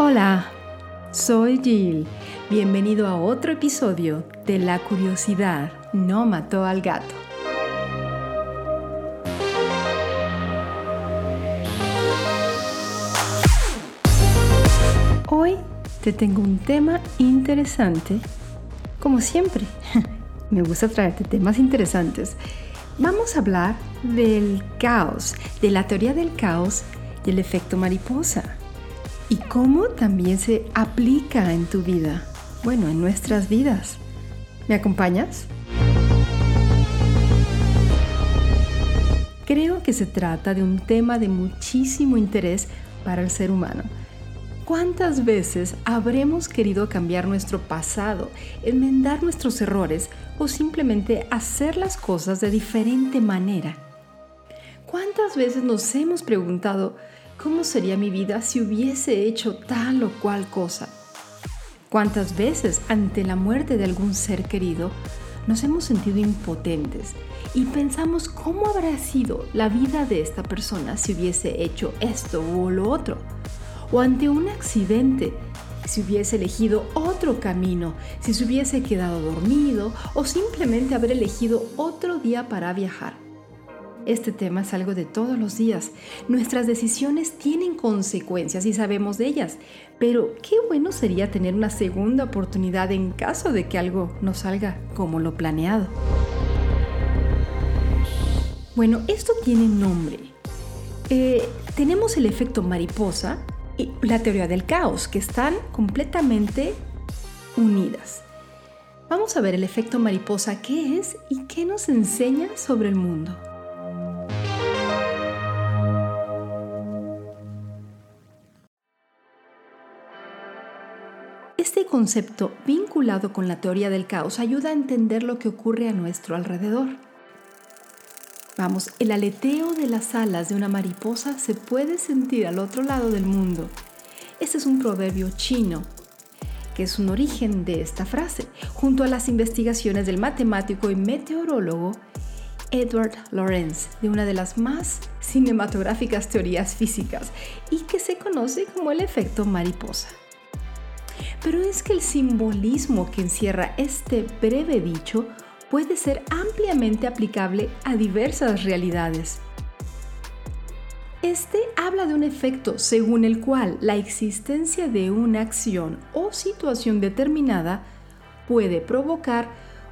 Hola, soy Jill. Bienvenido a otro episodio de La curiosidad no mató al gato. Hoy te tengo un tema interesante. Como siempre, me gusta traerte temas interesantes. Vamos a hablar del caos, de la teoría del caos y el efecto mariposa y cómo también se aplica en tu vida, bueno, en nuestras vidas. ¿Me acompañas? Creo que se trata de un tema de muchísimo interés para el ser humano. ¿Cuántas veces habremos querido cambiar nuestro pasado, enmendar nuestros errores o simplemente hacer las cosas de diferente manera? ¿Cuántas veces nos hemos preguntado, ¿Cómo sería mi vida si hubiese hecho tal o cual cosa? ¿Cuántas veces ante la muerte de algún ser querido nos hemos sentido impotentes y pensamos cómo habrá sido la vida de esta persona si hubiese hecho esto o lo otro? O ante un accidente, si hubiese elegido otro camino, si se hubiese quedado dormido o simplemente haber elegido otro día para viajar. Este tema es algo de todos los días. Nuestras decisiones tienen consecuencias y sabemos de ellas, pero qué bueno sería tener una segunda oportunidad en caso de que algo no salga como lo planeado. Bueno, esto tiene nombre. Eh, tenemos el efecto mariposa y la teoría del caos, que están completamente unidas. Vamos a ver el efecto mariposa, qué es y qué nos enseña sobre el mundo. Este concepto vinculado con la teoría del caos ayuda a entender lo que ocurre a nuestro alrededor. Vamos, el aleteo de las alas de una mariposa se puede sentir al otro lado del mundo. Este es un proverbio chino, que es un origen de esta frase, junto a las investigaciones del matemático y meteorólogo Edward Lorenz, de una de las más cinematográficas teorías físicas y que se conoce como el efecto mariposa. Pero es que el simbolismo que encierra este breve dicho puede ser ampliamente aplicable a diversas realidades. Este habla de un efecto según el cual la existencia de una acción o situación determinada puede provocar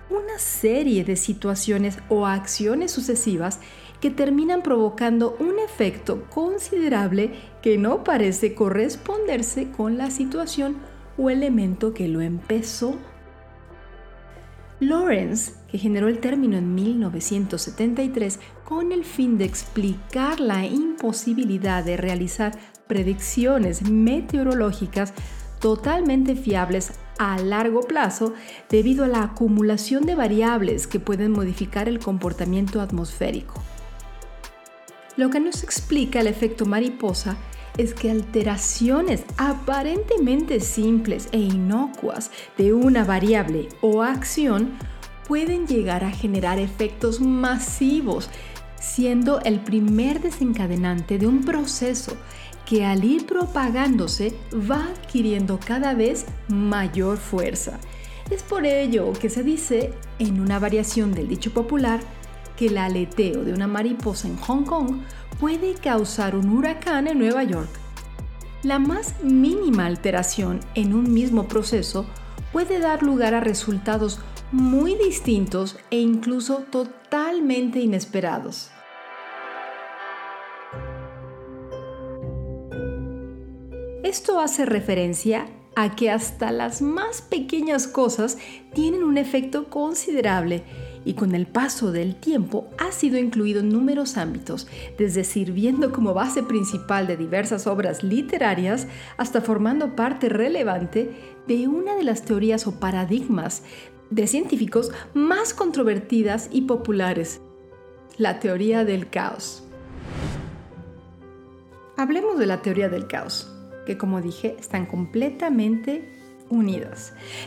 una serie de situaciones o acciones sucesivas que terminan provocando un efecto considerable que no parece corresponderse con la situación o elemento que lo empezó. Lawrence, que generó el término en 1973 con el fin de explicar la imposibilidad de realizar predicciones meteorológicas totalmente fiables a largo plazo debido a la acumulación de variables que pueden modificar el comportamiento atmosférico. Lo que nos explica el efecto mariposa es que alteraciones aparentemente simples e inocuas de una variable o acción pueden llegar a generar efectos masivos, siendo el primer desencadenante de un proceso que al ir propagándose va adquiriendo cada vez mayor fuerza. Es por ello que se dice, en una variación del dicho popular, que el aleteo de una mariposa en Hong Kong puede causar un huracán en Nueva York. La más mínima alteración en un mismo proceso puede dar lugar a resultados muy distintos e incluso totalmente inesperados. Esto hace referencia a que hasta las más pequeñas cosas tienen un efecto considerable y con el paso del tiempo ha sido incluido en numerosos ámbitos, desde sirviendo como base principal de diversas obras literarias hasta formando parte relevante de una de las teorías o paradigmas de científicos más controvertidas y populares, la teoría del caos. Hablemos de la teoría del caos, que como dije están completamente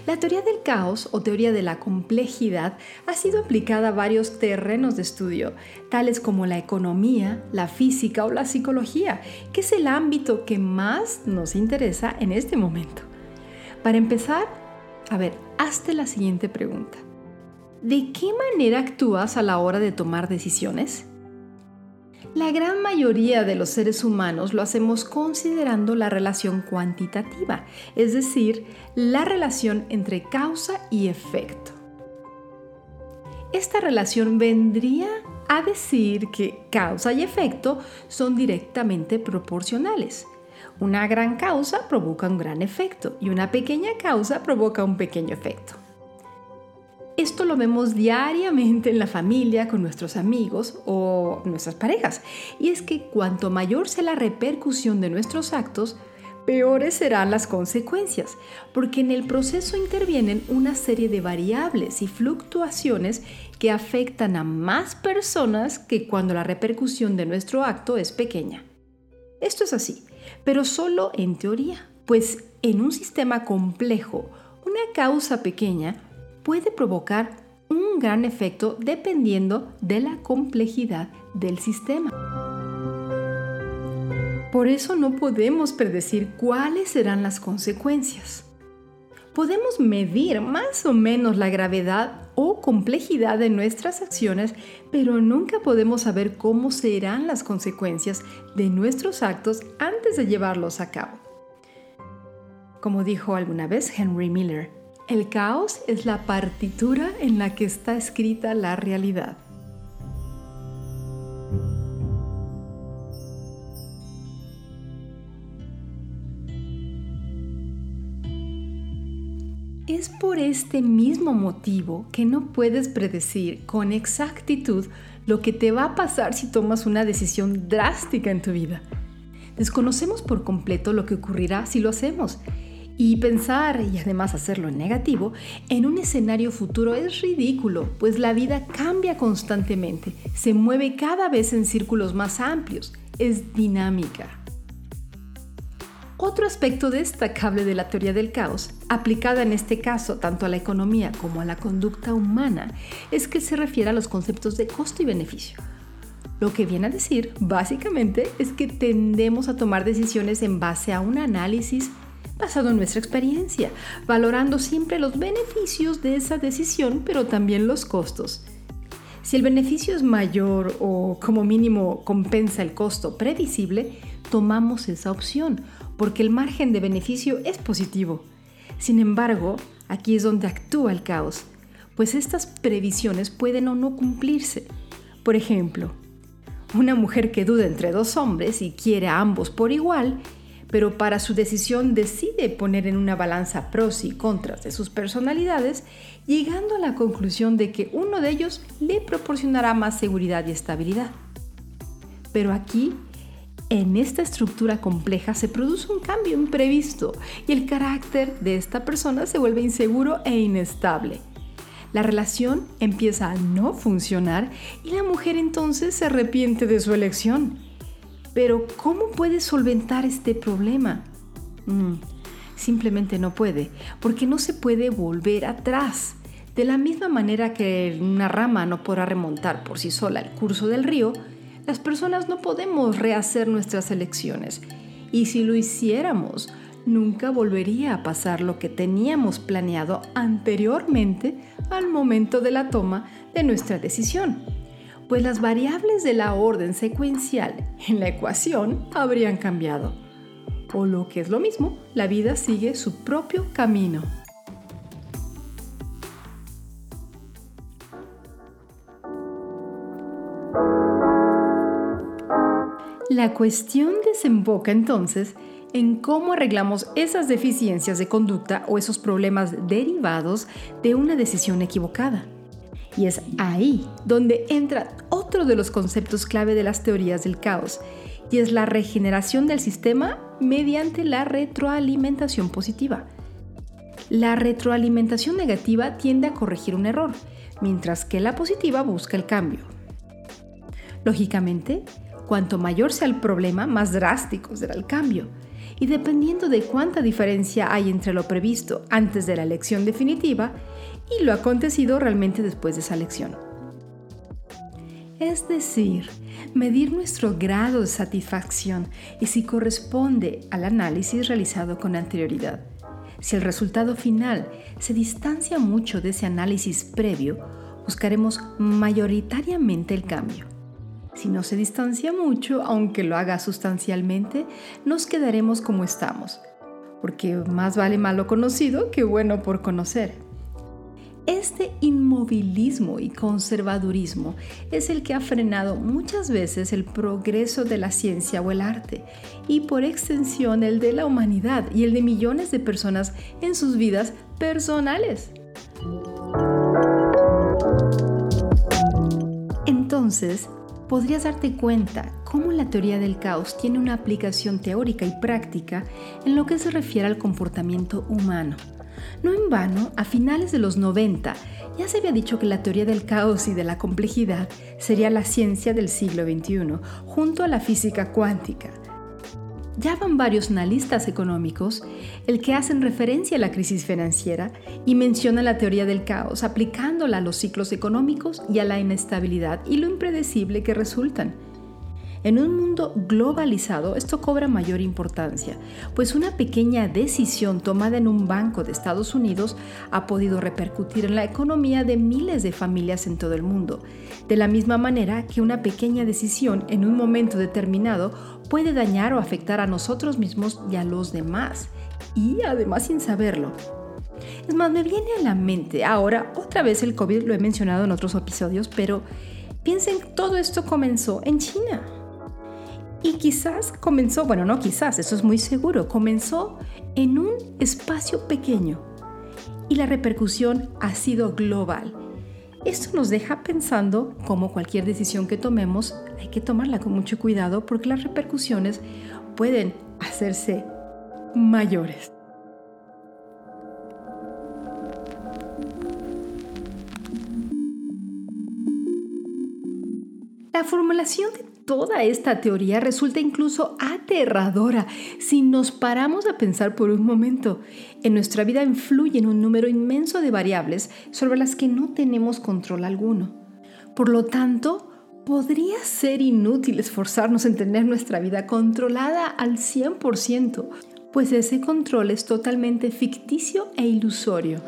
La teoría del caos o teoría de la complejidad ha sido aplicada a varios terrenos de estudio, tales como la economía, la física o la psicología, que es el ámbito que más nos interesa en este momento. Para empezar, a ver, hazte la siguiente pregunta. ¿De qué manera actúas a la hora de tomar decisiones? La gran mayoría de los seres humanos lo hacemos considerando la relación cuantitativa, es decir, la relación entre causa y efecto. Esta relación vendría a decir que causa y efecto son directamente proporcionales. Una gran causa provoca un gran efecto y una pequeña causa provoca un pequeño efecto. Esto lo vemos diariamente en la familia, con nuestros amigos o nuestras parejas. Y es que cuanto mayor sea la repercusión de nuestros actos, peores serán las consecuencias, porque en el proceso intervienen una serie de variables y fluctuaciones que afectan a más personas que cuando la repercusión de nuestro acto es pequeña. Esto es así, pero solo en teoría, pues en un sistema complejo, una causa pequeña puede provocar un gran efecto dependiendo de la complejidad del sistema. Por eso no podemos predecir cuáles serán las consecuencias. Podemos medir más o menos la gravedad o complejidad de nuestras acciones, pero nunca podemos saber cómo serán las consecuencias de nuestros actos antes de llevarlos a cabo. Como dijo alguna vez Henry Miller, el caos es la partitura en la que está escrita la realidad. Es por este mismo motivo que no puedes predecir con exactitud lo que te va a pasar si tomas una decisión drástica en tu vida. Desconocemos por completo lo que ocurrirá si lo hacemos y pensar, y además hacerlo en negativo, en un escenario futuro es ridículo, pues la vida cambia constantemente, se mueve cada vez en círculos más amplios, es dinámica. Otro aspecto destacable de la teoría del caos, aplicada en este caso tanto a la economía como a la conducta humana, es que se refiere a los conceptos de costo y beneficio. Lo que viene a decir, básicamente, es que tendemos a tomar decisiones en base a un análisis basado en nuestra experiencia, valorando siempre los beneficios de esa decisión, pero también los costos. Si el beneficio es mayor o como mínimo compensa el costo previsible, tomamos esa opción, porque el margen de beneficio es positivo. Sin embargo, aquí es donde actúa el caos, pues estas previsiones pueden o no cumplirse. Por ejemplo, una mujer que duda entre dos hombres y quiere a ambos por igual, pero para su decisión decide poner en una balanza pros y contras de sus personalidades, llegando a la conclusión de que uno de ellos le proporcionará más seguridad y estabilidad. Pero aquí, en esta estructura compleja, se produce un cambio imprevisto y el carácter de esta persona se vuelve inseguro e inestable. La relación empieza a no funcionar y la mujer entonces se arrepiente de su elección pero ¿cómo puede solventar este problema? Mm, simplemente no puede, porque no se puede volver atrás. De la misma manera que una rama no podrá remontar por sí sola el curso del río, las personas no podemos rehacer nuestras elecciones. Y si lo hiciéramos, nunca volvería a pasar lo que teníamos planeado anteriormente al momento de la toma de nuestra decisión pues las variables de la orden secuencial en la ecuación habrían cambiado. O lo que es lo mismo, la vida sigue su propio camino. La cuestión desemboca entonces en cómo arreglamos esas deficiencias de conducta o esos problemas derivados de una decisión equivocada. Y es ahí donde entra otro de los conceptos clave de las teorías del caos, y es la regeneración del sistema mediante la retroalimentación positiva. La retroalimentación negativa tiende a corregir un error, mientras que la positiva busca el cambio. Lógicamente, cuanto mayor sea el problema, más drástico será el cambio. y dependiendo de cuánta diferencia hay entre lo previsto antes de la elección definitiva y lo acontecido realmente después de esa elección. Es decir, medir nuestro grado de satisfacción y si corresponde al análisis realizado con anterioridad. Si el resultado final se distancia mucho de ese análisis previo, buscaremos mayoritariamente el cambio. Si no se distancia mucho, aunque lo haga sustancialmente, nos quedaremos como estamos, porque más vale malo conocido que bueno por conocer. Este inmovilismo y conservadurismo es el que ha frenado muchas veces el progreso de la ciencia o el arte y por extensión el de la humanidad y el de millones de personas en sus vidas personales. Entonces, podrías darte cuenta cómo la teoría del caos tiene una aplicación teórica y práctica en lo que se refiere al comportamiento humano no en vano, a finales de los 90 ya se había dicho que la teoría del caos y de la complejidad sería la ciencia del siglo XXI, junto a la física cuántica. Ya van varios analistas económicos el que hacen referencia a la crisis financiera y mencionan la teoría del caos, aplicándola a los ciclos económicos y a la inestabilidad y lo impredecible que resultan. En un mundo globalizado esto cobra mayor importancia, pues una pequeña decisión tomada en un banco de Estados Unidos ha podido repercutir en la economía de miles de familias en todo el mundo, de la misma manera que una pequeña decisión en un momento determinado puede dañar o afectar a nosotros mismos y a los demás, y además sin saberlo. Es más, me viene a la mente ahora, otra vez el COVID, lo he mencionado en otros episodios, pero piensen, todo esto comenzó en China. Y quizás comenzó, bueno, no quizás, eso es muy seguro, comenzó en un espacio pequeño y la repercusión ha sido global. Esto nos deja pensando como cualquier decisión que tomemos hay que tomarla con mucho cuidado porque las repercusiones pueden hacerse mayores. La formulación de toda esta teoría resulta incluso aterradora si nos paramos a pensar por un momento. En nuestra vida influyen un número inmenso de variables sobre las que no tenemos control alguno. Por lo tanto, podría ser inútil esforzarnos en tener nuestra vida controlada al 100%, pues ese control es totalmente ficticio e ilusorio.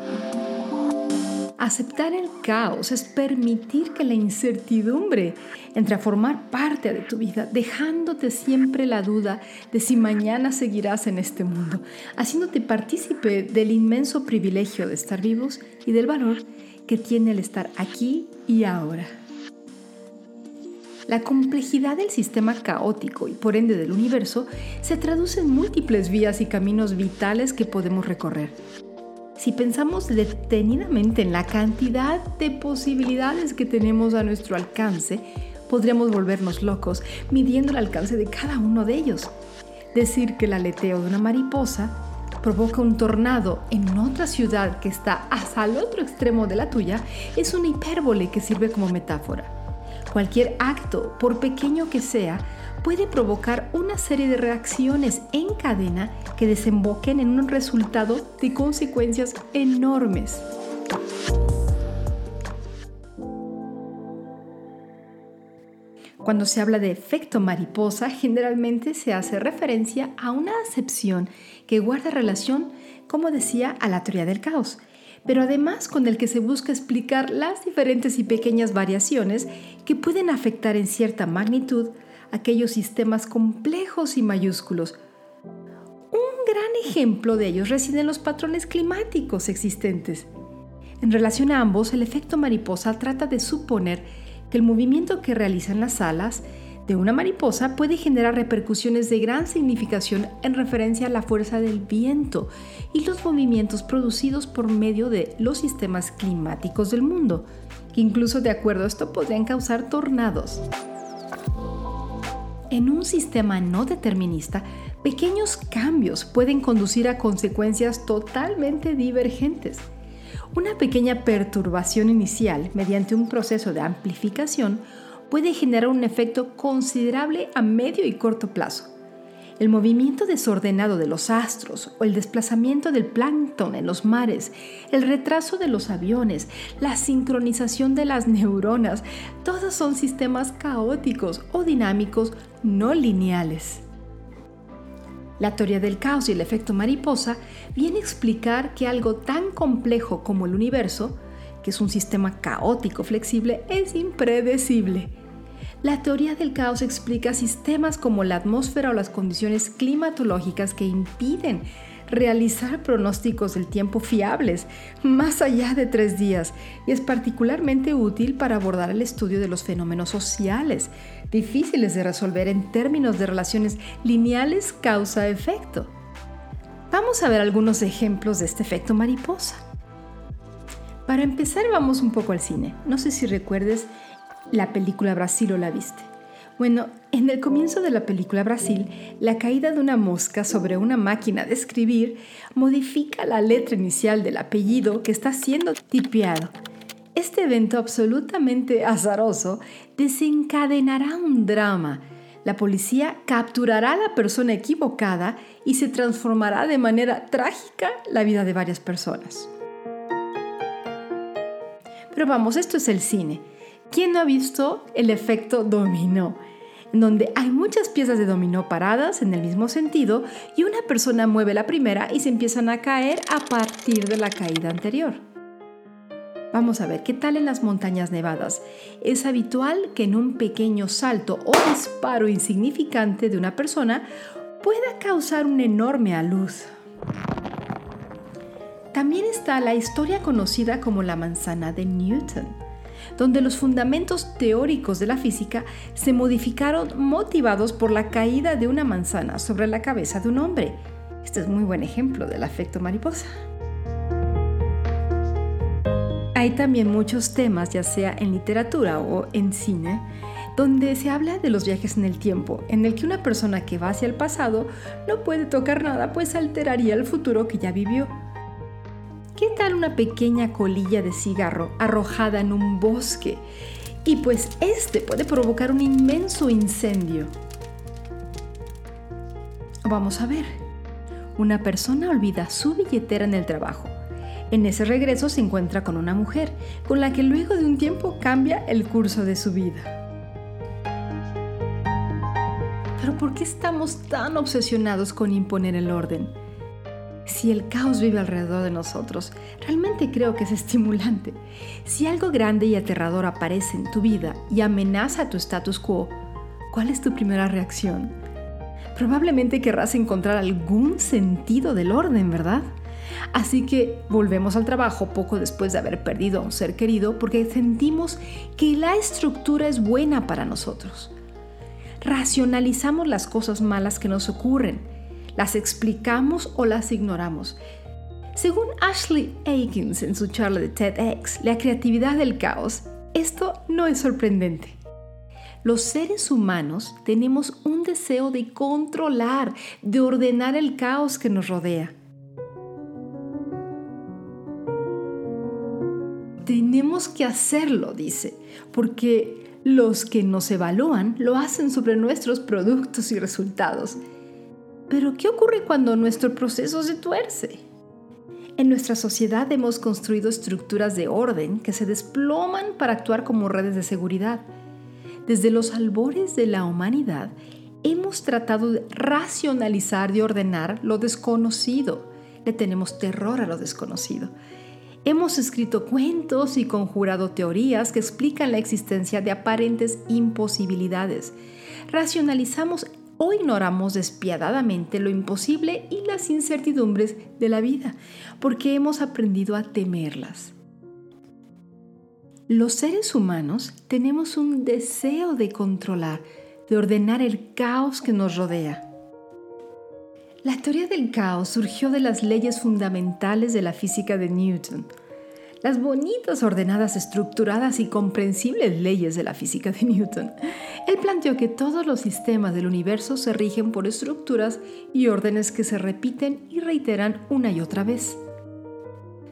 Aceptar el caos es permitir que la incertidumbre entre a formar parte de tu vida, dejándote siempre la duda de si mañana seguirás en este mundo, haciéndote partícipe del inmenso privilegio de estar vivos y del valor que tiene el estar aquí y ahora. La complejidad del sistema caótico y por ende del universo se traduce en múltiples vías y caminos vitales que podemos recorrer si pensamos detenidamente en la cantidad de posibilidades que tenemos a nuestro alcance, podríamos volvernos locos midiendo el alcance de cada uno de ellos. Decir que el aleteo de una mariposa provoca un tornado en otra ciudad que está hasta el otro extremo de la tuya es una hipérbole que sirve como metáfora. Cualquier acto, por pequeño que sea, puede provocar una serie de reacciones en cadena que desemboquen en un resultado de consecuencias enormes. Cuando se habla de efecto mariposa, generalmente se hace referencia a una acepción que guarda relación, como decía, a la teoría del caos, pero además con el que se busca explicar las diferentes y pequeñas variaciones que pueden afectar en cierta magnitud aquellos sistemas complejos y mayúsculos. Un gran ejemplo de ellos reside en los patrones climáticos existentes. En relación a ambos, el efecto mariposa trata de suponer que el movimiento que realizan las alas de una mariposa puede generar repercusiones de gran significación en referencia a la fuerza del viento y los movimientos producidos por medio de los sistemas climáticos del mundo, que incluso de acuerdo a esto podrían causar tornados. En un sistema no determinista, pequeños cambios pueden conducir a consecuencias totalmente divergentes. Una pequeña perturbación inicial mediante un proceso de amplificación puede generar un efecto considerable a medio y corto plazo. El movimiento desordenado de los astros o el desplazamiento del plancton en los mares, el retraso de los aviones, la sincronización de las neuronas, todos son sistemas caóticos o dinámicos no lineales. La teoría del caos y el efecto mariposa viene a explicar que algo tan complejo como el universo, que es un sistema caótico flexible, es impredecible la teoría del caos explica sistemas como la atmósfera o las condiciones climatológicas que impiden realizar pronósticos del tiempo fiables más allá de tres días y es particularmente útil para abordar el estudio de los fenómenos sociales, difíciles de resolver en términos de relaciones lineales causa-efecto. Vamos a ver algunos ejemplos de este efecto mariposa. Para empezar vamos un poco al cine. No sé si recuerdes la película Brasil o la viste. Bueno, en el comienzo de la película Brasil, la caída de una mosca sobre una máquina de escribir modifica la letra inicial del apellido que está siendo tipeado. Este evento absolutamente azaroso desencadenará un drama. La policía capturará a la persona equivocada y se transformará de manera trágica la vida de varias personas. Pero vamos, esto es el cine. ¿Quién no ha visto el efecto dominó? En donde hay muchas piezas de dominó paradas en el mismo sentido y una persona mueve la primera y se empiezan a caer a partir de la caída anterior. Vamos a ver qué tal en las montañas nevadas. Es habitual que en un pequeño salto o disparo insignificante de una persona pueda causar una enorme aluz. También está la historia conocida como la manzana de Newton donde los fundamentos teóricos de la física se modificaron motivados por la caída de una manzana sobre la cabeza de un hombre. Este es muy buen ejemplo del efecto mariposa. Hay también muchos temas, ya sea en literatura o en cine, donde se habla de los viajes en el tiempo, en el que una persona que va hacia el pasado no puede tocar nada, pues alteraría el futuro que ya vivió. ¿Qué tal una pequeña colilla de cigarro arrojada en un bosque? Y pues este puede provocar un inmenso incendio. Vamos a ver. Una persona olvida su billetera en el trabajo. En ese regreso se encuentra con una mujer, con la que luego de un tiempo cambia el curso de su vida. Pero ¿por qué estamos tan obsesionados con imponer el orden? Si el caos vive alrededor de nosotros, realmente creo que es estimulante. Si algo grande y aterrador aparece en tu vida y amenaza tu status quo, ¿cuál es tu primera reacción? Probablemente querrás encontrar algún sentido del orden, ¿verdad? Así que volvemos al trabajo poco después de haber perdido a un ser querido porque sentimos que la estructura es buena para nosotros. Racionalizamos las cosas malas que nos ocurren ¿Las explicamos o las ignoramos? Según Ashley Aikins en su charla de TEDx, La creatividad del caos, esto no es sorprendente. Los seres humanos tenemos un deseo de controlar, de ordenar el caos que nos rodea. Tenemos que hacerlo, dice, porque los que nos evalúan lo hacen sobre nuestros productos y resultados. Pero ¿qué ocurre cuando nuestro proceso se tuerce? En nuestra sociedad hemos construido estructuras de orden que se desploman para actuar como redes de seguridad. Desde los albores de la humanidad hemos tratado de racionalizar y ordenar lo desconocido. Le tenemos terror a lo desconocido. Hemos escrito cuentos y conjurado teorías que explican la existencia de aparentes imposibilidades. Racionalizamos o ignoramos despiadadamente lo imposible y las incertidumbres de la vida, porque hemos aprendido a temerlas. Los seres humanos tenemos un deseo de controlar, de ordenar el caos que nos rodea. La teoría del caos surgió de las leyes fundamentales de la física de Newton, las bonitas, ordenadas, estructuradas y comprensibles leyes de la física de Newton. Él planteó que todos los sistemas del universo se rigen por estructuras y órdenes que se repiten y reiteran una y otra vez.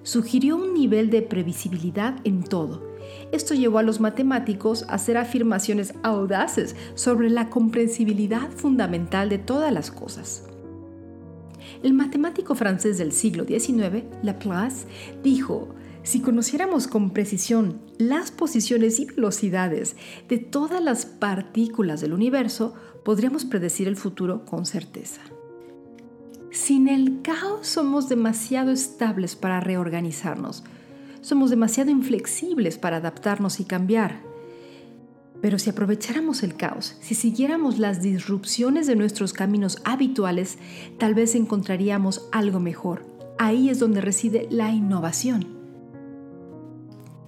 Sugirió un nivel de previsibilidad en todo Esto llevó a los matemáticos a hacer afirmaciones audaces sobre la comprensibilidad fundamental de todas las cosas. El matemático francés del siglo XIX, Laplace, dijo, si conociéramos con precisión las posiciones y velocidades de todas las partículas del universo, podríamos predecir el futuro con certeza. Sin el caos somos demasiado estables para reorganizarnos. Somos demasiado inflexibles para adaptarnos y cambiar. Pero si aprovecháramos el caos, si siguiéramos las disrupciones de nuestros caminos habituales, tal vez encontraríamos algo mejor. Ahí es donde reside la innovación.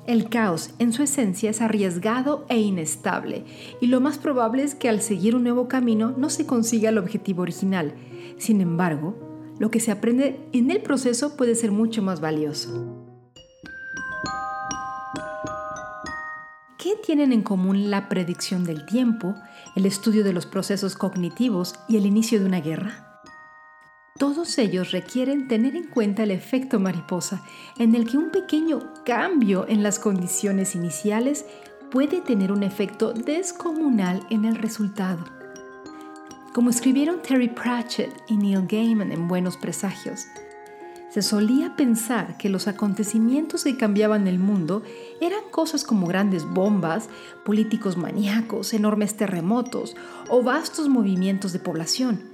El caos en su esencia es arriesgado e inestable, y lo más probable es que al seguir un nuevo camino no se consiga el objetivo original. Sin embargo, lo que se aprende en el proceso puede ser mucho más valioso. ¿Qué tienen en común la predicción del tiempo, el estudio de los procesos cognitivos y el inicio de una guerra? Todos ellos requieren tener en cuenta el efecto mariposa, en el que un pequeño cambio en las condiciones iniciales puede tener un efecto descomunal en el resultado. Como escribieron Terry Pratchett y Neil Gaiman en Buenos Presagios, se solía pensar que los acontecimientos que cambiaban el mundo eran cosas como grandes bombas, políticos maníacos, enormes terremotos o vastos movimientos de población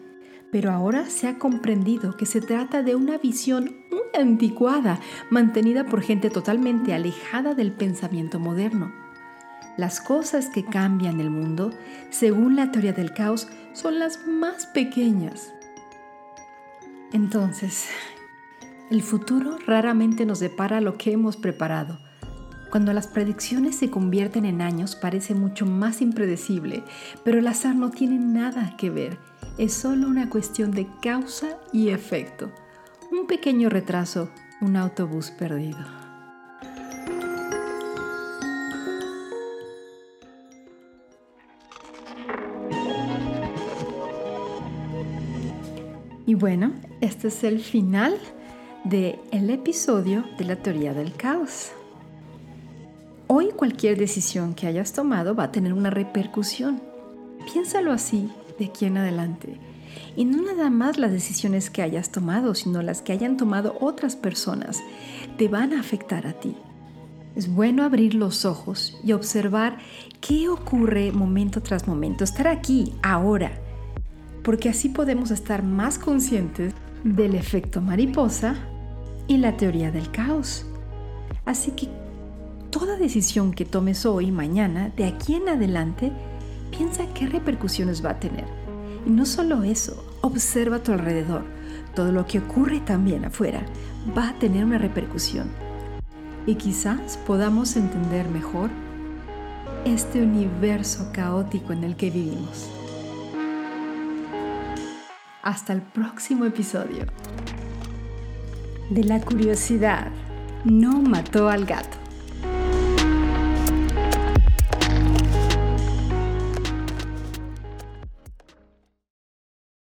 pero ahora se ha comprendido que se trata de una visión muy anticuada, mantenida por gente totalmente alejada del pensamiento moderno. Las cosas que cambian el mundo, según la teoría del caos, son las más pequeñas. Entonces, el futuro raramente nos depara lo que hemos preparado. Cuando las predicciones se convierten en años parece mucho más impredecible, pero el azar no tiene nada que ver es solo una cuestión de causa y efecto. Un pequeño retraso, un autobús perdido. Y bueno, este es el final del el episodio de la teoría del caos. Hoy cualquier decisión que hayas tomado va a tener una repercusión. Piénsalo así de aquí en adelante. Y no nada más las decisiones que hayas tomado, sino las que hayan tomado otras personas, te van a afectar a ti. Es bueno abrir los ojos y observar qué ocurre momento tras momento, estar aquí, ahora, porque así podemos estar más conscientes del efecto mariposa y la teoría del caos. Así que toda decisión que tomes hoy, mañana, de aquí en adelante, piensa qué repercusiones va a tener. Y no solo eso, observa a tu alrededor. Todo lo que ocurre también afuera va a tener una repercusión. Y quizás podamos entender mejor este universo caótico en el que vivimos. Hasta el próximo episodio. De la curiosidad no mató al gato.